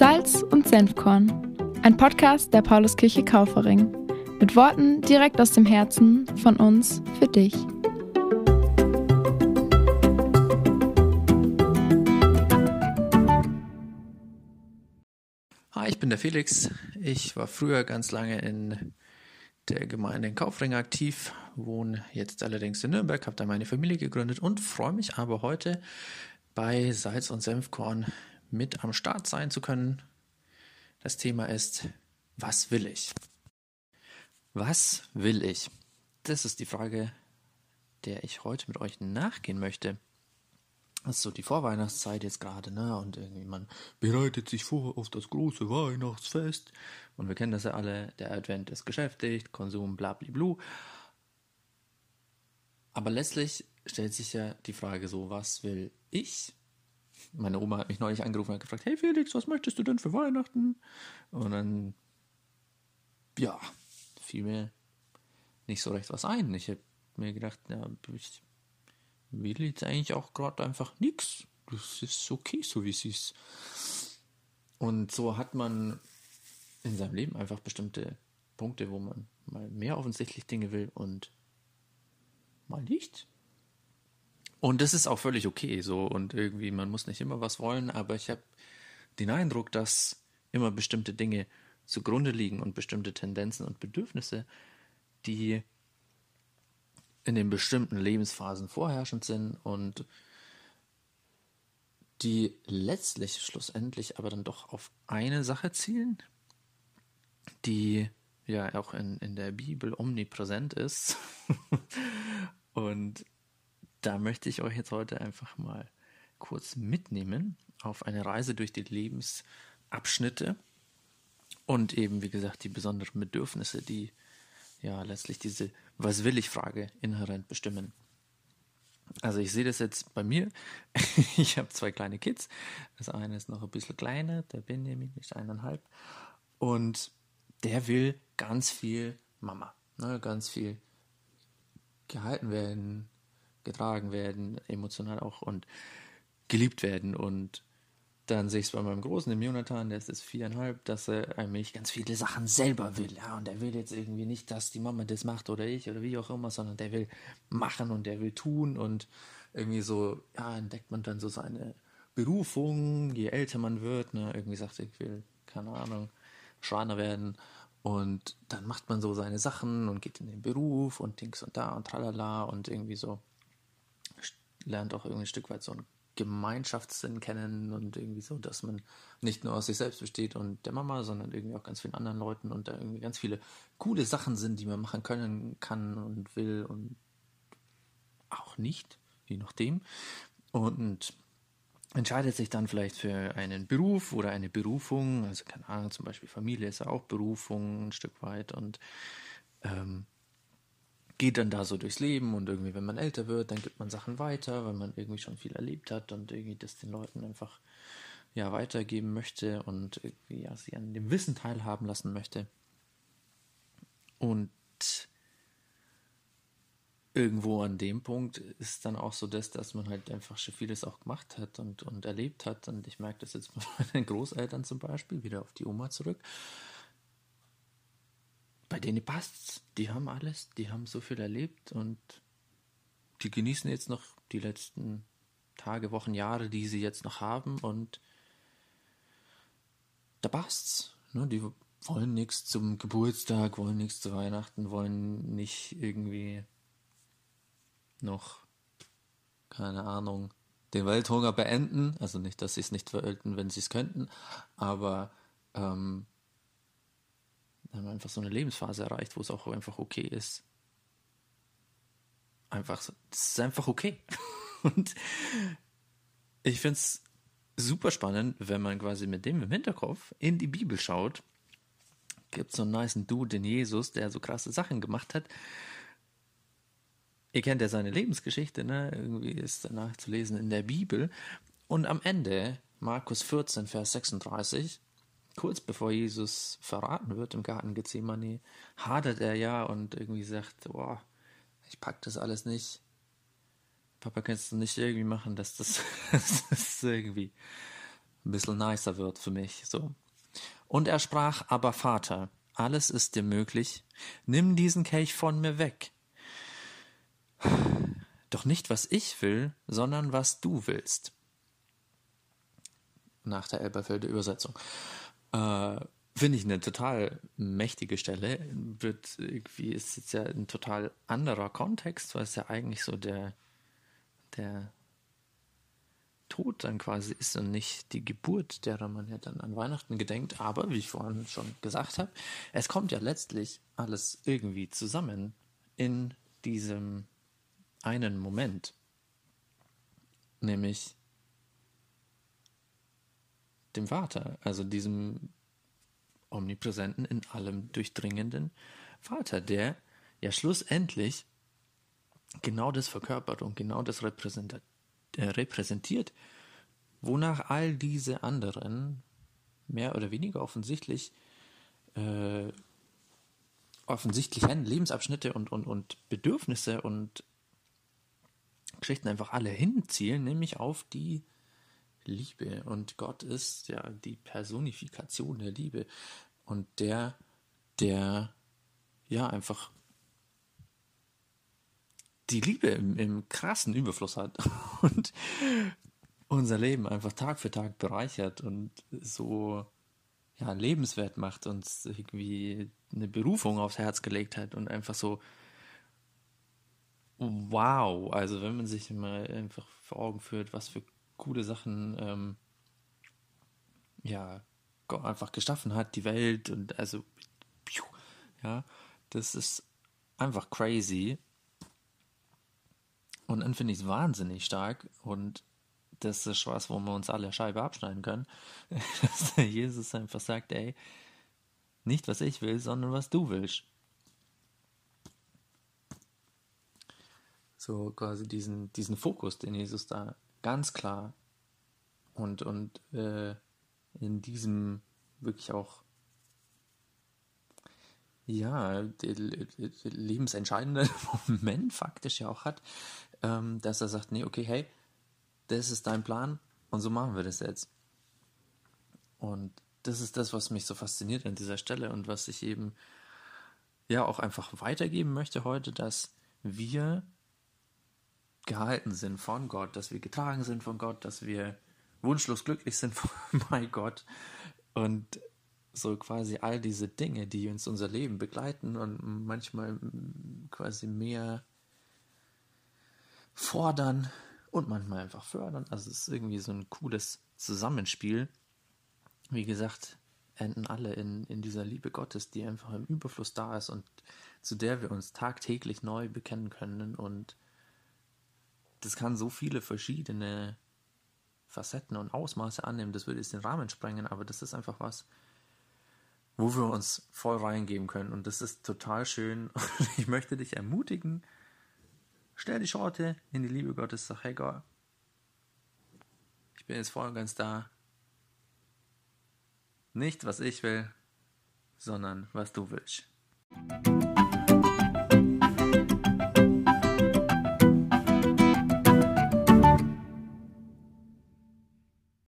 Salz und Senfkorn, ein Podcast der Pauluskirche Kaufering. Mit Worten direkt aus dem Herzen von uns für dich. Hi, ich bin der Felix. Ich war früher ganz lange in der Gemeinde in Kaufring aktiv, wohne jetzt allerdings in Nürnberg, habe da meine Familie gegründet und freue mich aber heute bei Salz und Senfkorn mit am Start sein zu können. Das Thema ist, was will ich? Was will ich? Das ist die Frage, der ich heute mit euch nachgehen möchte. Das ist so die Vorweihnachtszeit jetzt gerade, ne? Und irgendwie man bereitet sich vor auf das große Weihnachtsfest. Und wir kennen das ja alle, der Advent ist geschäftigt, Konsum, blablablu. Aber letztlich stellt sich ja die Frage so, was will ich? Meine Oma hat mich neulich angerufen und hat gefragt, hey Felix, was möchtest du denn für Weihnachten? Und dann, ja, fiel mir nicht so recht was ein. Ich habe mir gedacht, ja, ich will jetzt eigentlich auch gerade einfach nichts. Das ist okay, so wie es ist. Und so hat man in seinem Leben einfach bestimmte Punkte, wo man mal mehr offensichtlich Dinge will und mal nicht. Und das ist auch völlig okay so. Und irgendwie, man muss nicht immer was wollen, aber ich habe den Eindruck, dass immer bestimmte Dinge zugrunde liegen und bestimmte Tendenzen und Bedürfnisse, die in den bestimmten Lebensphasen vorherrschend sind und die letztlich schlussendlich aber dann doch auf eine Sache zielen, die ja auch in, in der Bibel omnipräsent ist. Und da möchte ich euch jetzt heute einfach mal kurz mitnehmen auf eine Reise durch die Lebensabschnitte und eben, wie gesagt, die besonderen Bedürfnisse, die ja letztlich diese Was will ich Frage inhärent bestimmen. Also ich sehe das jetzt bei mir. ich habe zwei kleine Kids. Das eine ist noch ein bisschen kleiner, der Benjamin ist eineinhalb. Und der will ganz viel Mama. Ne, ganz viel gehalten werden, getragen werden, emotional auch und geliebt werden. Und dann sehe ich es bei meinem Großen, dem Jonathan, der ist jetzt viereinhalb, dass er eigentlich ganz viele Sachen selber will. Ja, und er will jetzt irgendwie nicht, dass die Mama das macht oder ich oder wie auch immer, sondern der will machen und der will tun und irgendwie so, ja, entdeckt man dann so seine Berufung, je älter man wird, ne, irgendwie sagt er, ich will, keine Ahnung, Schreiner werden. Und dann macht man so seine Sachen und geht in den Beruf und Dings und da und tralala und irgendwie so lernt auch irgendwie ein Stück weit so einen Gemeinschaftssinn kennen und irgendwie so, dass man nicht nur aus sich selbst besteht und der Mama, sondern irgendwie auch ganz vielen anderen Leuten und da irgendwie ganz viele coole Sachen sind, die man machen können, kann und will und auch nicht, je nachdem. Und entscheidet sich dann vielleicht für einen Beruf oder eine Berufung, also keine Ahnung, zum Beispiel Familie ist ja auch Berufung ein Stück weit und ähm, geht dann da so durchs Leben und irgendwie, wenn man älter wird, dann gibt man Sachen weiter, weil man irgendwie schon viel erlebt hat und irgendwie das den Leuten einfach ja weitergeben möchte und irgendwie ja sie an dem Wissen teilhaben lassen möchte. Und irgendwo an dem Punkt ist dann auch so das, dass man halt einfach schon vieles auch gemacht hat und, und erlebt hat. Und ich merke das jetzt bei meinen Großeltern zum Beispiel, wieder auf die Oma zurück bei denen passt's. Die haben alles, die haben so viel erlebt und die genießen jetzt noch die letzten Tage, Wochen, Jahre, die sie jetzt noch haben und da passt's. Ne? Die wollen nichts zum Geburtstag, wollen nichts zu Weihnachten, wollen nicht irgendwie noch, keine Ahnung, den Welthunger beenden. Also nicht, dass sie es nicht verölten, wenn sie es könnten, aber ähm, dann haben wir einfach so eine Lebensphase erreicht, wo es auch einfach okay ist. Einfach, es ist einfach okay. Und ich finde es super spannend, wenn man quasi mit dem im Hinterkopf in die Bibel schaut. Gibt so einen nice Dude, den Jesus, der so krasse Sachen gemacht hat. Ihr kennt ja seine Lebensgeschichte, ne? Irgendwie ist danach zu lesen in der Bibel. Und am Ende, Markus 14, Vers 36, kurz bevor Jesus verraten wird im Garten Gethsemane, hadert er ja und irgendwie sagt, boah, ich pack das alles nicht. Papa, kannst du nicht irgendwie machen, dass das, das irgendwie ein bisschen nicer wird für mich. So. Und er sprach, aber Vater, alles ist dir möglich, nimm diesen Kelch von mir weg. Doch nicht, was ich will, sondern was du willst. Nach der Elberfelder Übersetzung. Äh, Finde ich eine total mächtige Stelle. Wird irgendwie ist jetzt ja ein total anderer Kontext, weil es ja eigentlich so der, der Tod dann quasi ist und nicht die Geburt, derer man ja dann an Weihnachten gedenkt. Aber wie ich vorhin schon gesagt habe, es kommt ja letztlich alles irgendwie zusammen in diesem einen Moment, nämlich dem Vater, also diesem omnipräsenten, in allem durchdringenden Vater, der ja schlussendlich genau das verkörpert und genau das repräsentiert, äh, repräsentiert wonach all diese anderen mehr oder weniger offensichtlich äh, offensichtlichen Lebensabschnitte und, und, und Bedürfnisse und Geschichten einfach alle hinzielen, nämlich auf die Liebe. Und Gott ist ja die Personifikation der Liebe. Und der, der ja einfach die Liebe im, im krassen Überfluss hat und unser Leben einfach Tag für Tag bereichert und so ja, lebenswert macht, uns irgendwie eine Berufung aufs Herz gelegt hat und einfach so wow, also wenn man sich mal einfach vor Augen führt, was für coole Sachen ähm, ja einfach geschaffen hat, die Welt und also ja, das ist einfach crazy und dann finde ich es wahnsinnig stark und das ist was, wo wir uns alle Scheibe abschneiden können, dass Jesus einfach sagt, ey, nicht was ich will, sondern was du willst. So quasi diesen, diesen Fokus, den Jesus da ganz klar und, und äh, in diesem wirklich auch ja, lebensentscheidenden Moment faktisch ja auch hat, ähm, dass er sagt, nee, okay, hey, das ist dein Plan und so machen wir das jetzt. Und das ist das, was mich so fasziniert an dieser Stelle und was ich eben ja auch einfach weitergeben möchte heute, dass wir gehalten sind von Gott, dass wir getragen sind von Gott, dass wir wunschlos glücklich sind bei Gott und so quasi all diese Dinge, die uns unser Leben begleiten und manchmal quasi mehr fordern und manchmal einfach fördern. Also es ist irgendwie so ein cooles Zusammenspiel. Wie gesagt, enden alle in, in dieser Liebe Gottes, die einfach im Überfluss da ist und zu der wir uns tagtäglich neu bekennen können und das kann so viele verschiedene Facetten und Ausmaße annehmen. Das würde jetzt den Rahmen sprengen, aber das ist einfach was, wo wir uns voll reingeben können. Und das ist total schön. ich möchte dich ermutigen, stell die Schorte in die Liebe Gottes, sag, hey Gott, ich bin jetzt voll und ganz da. Nicht, was ich will, sondern was du willst.